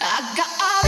I got all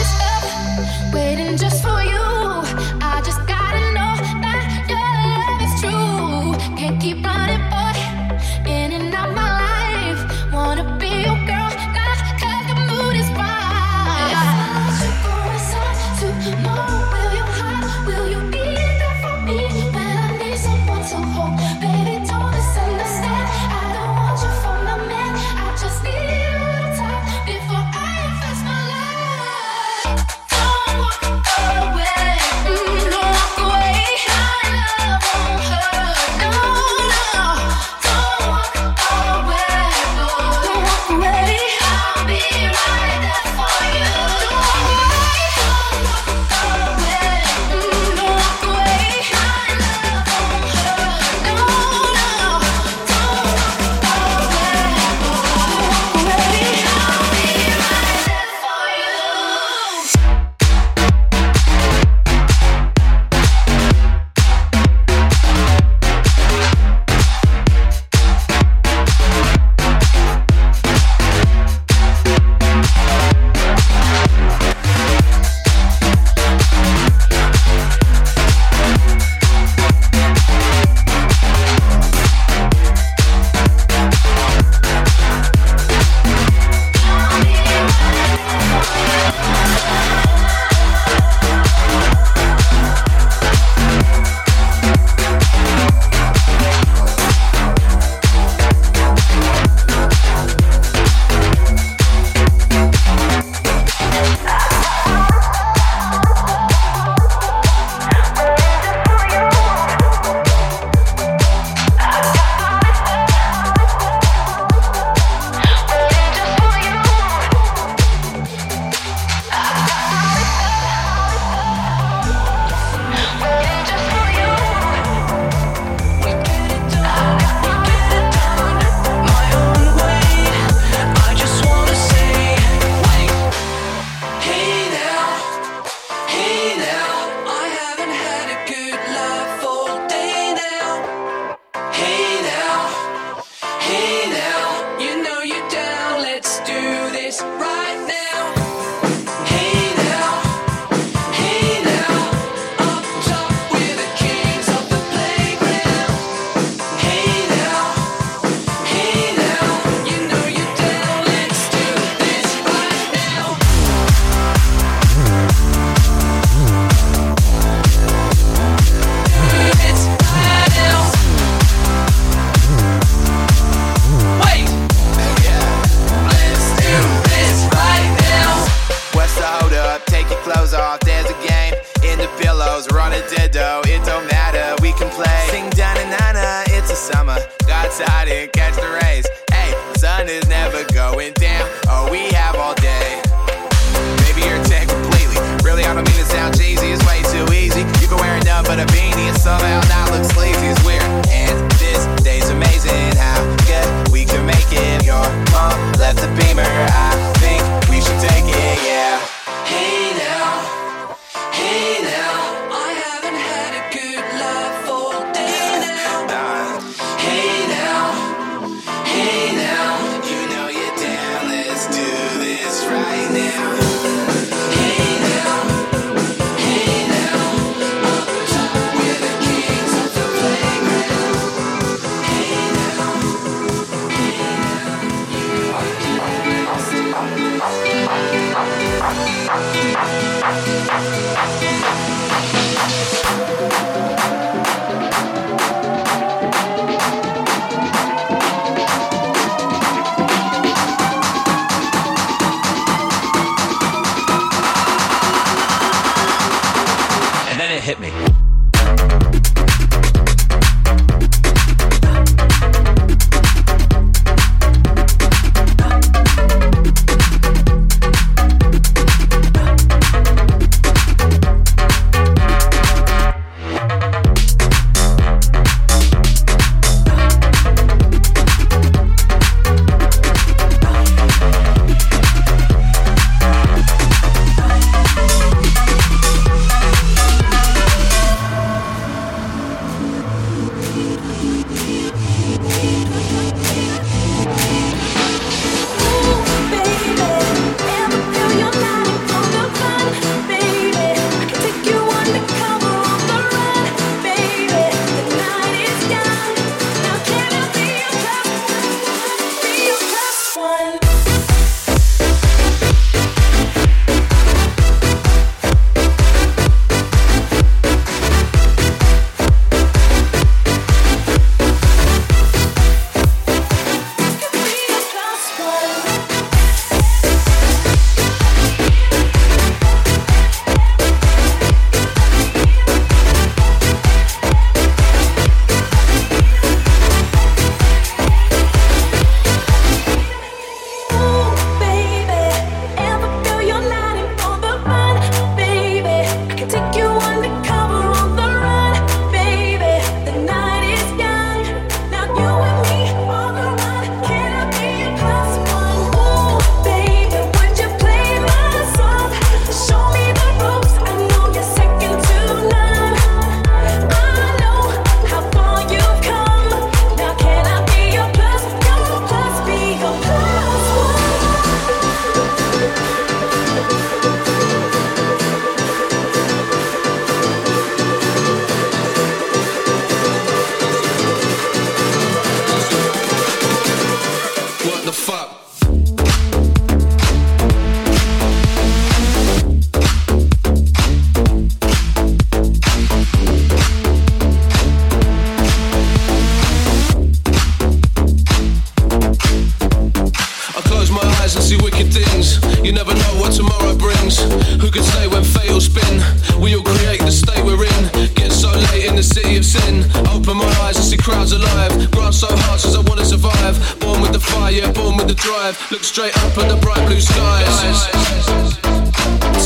Look straight up at the bright blue skies.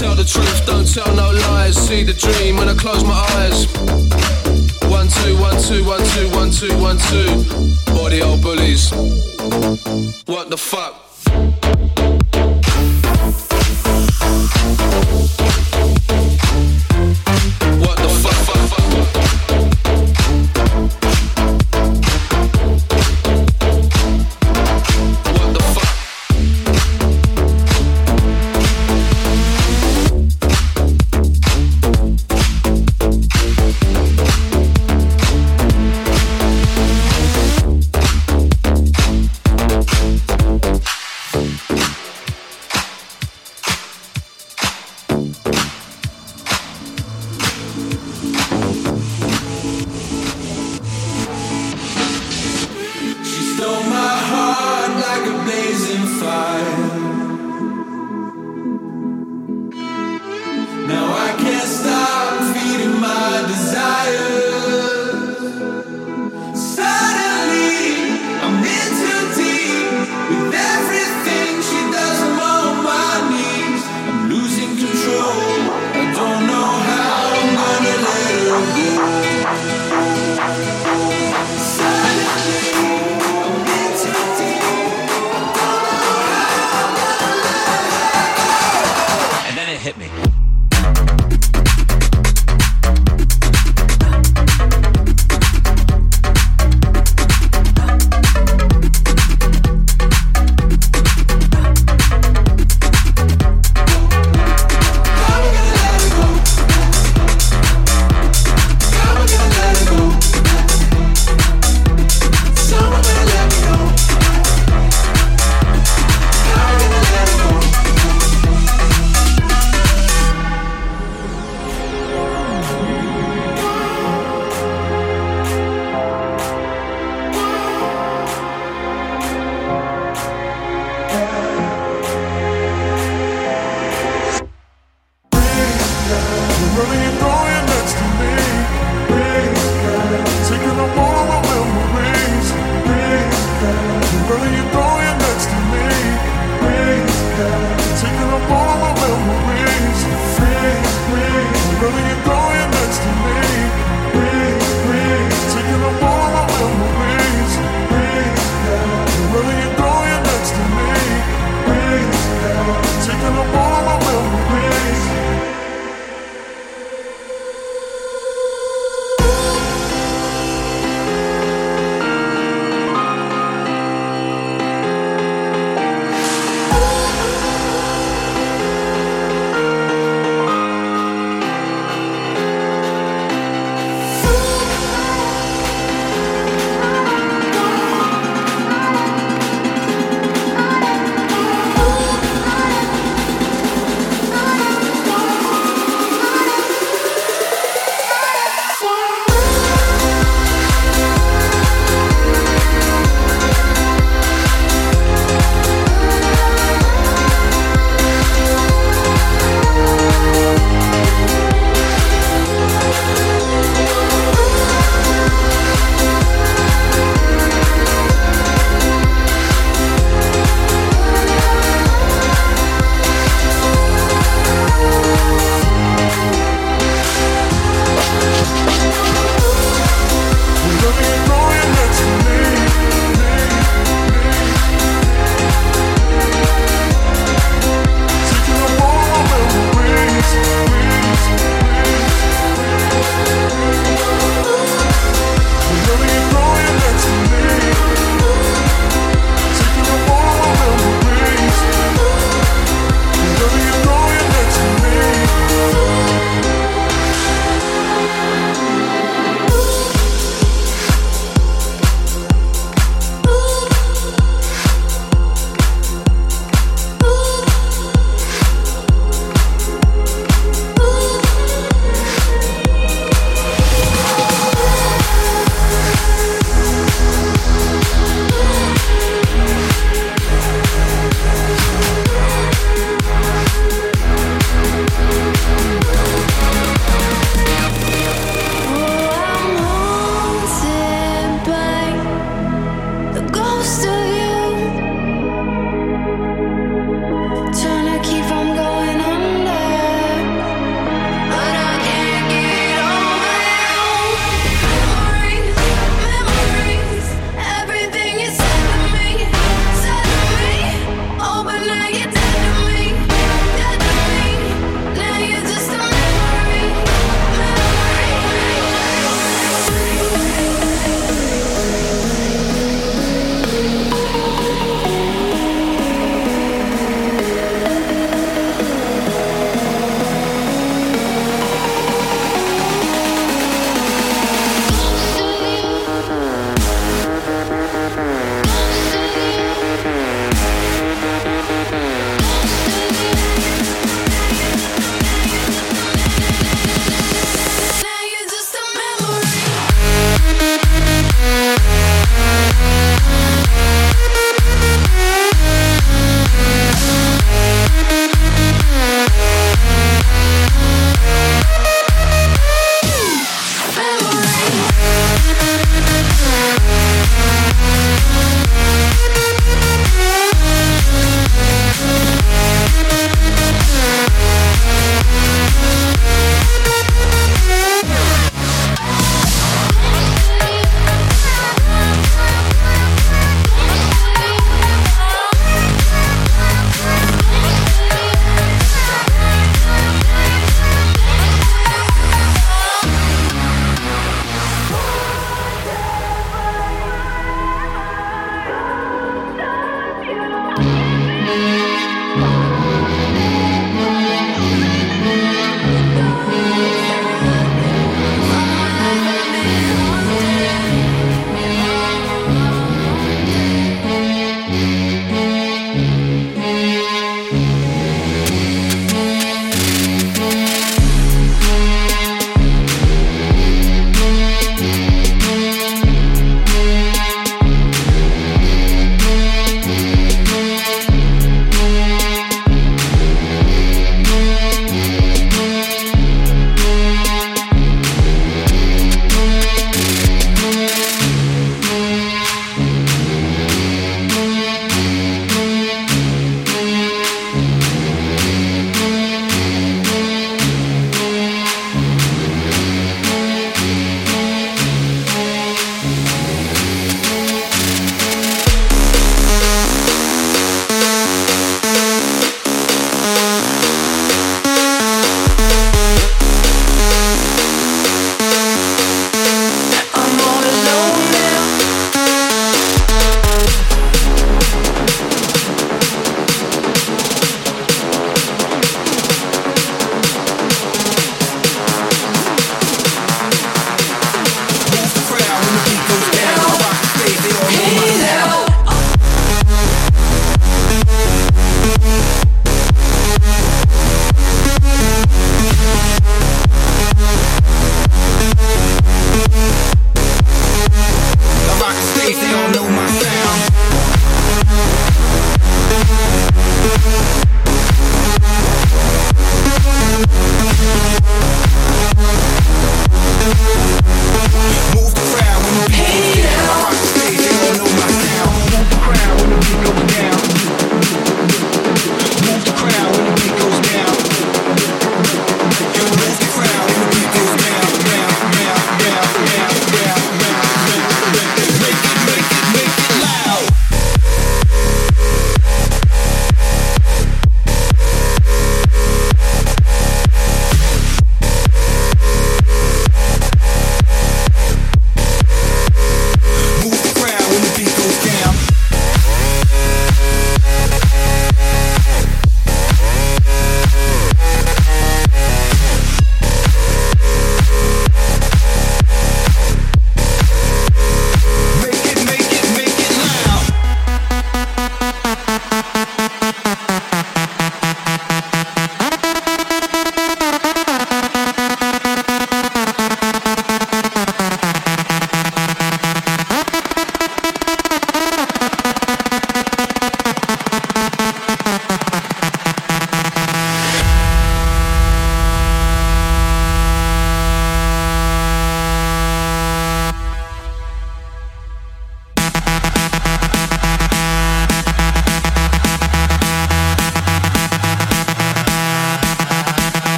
Tell the truth, don't tell no lies. See the dream when I close my eyes. One two, one two, one two, one two, one two. Body old bullies. What the fuck?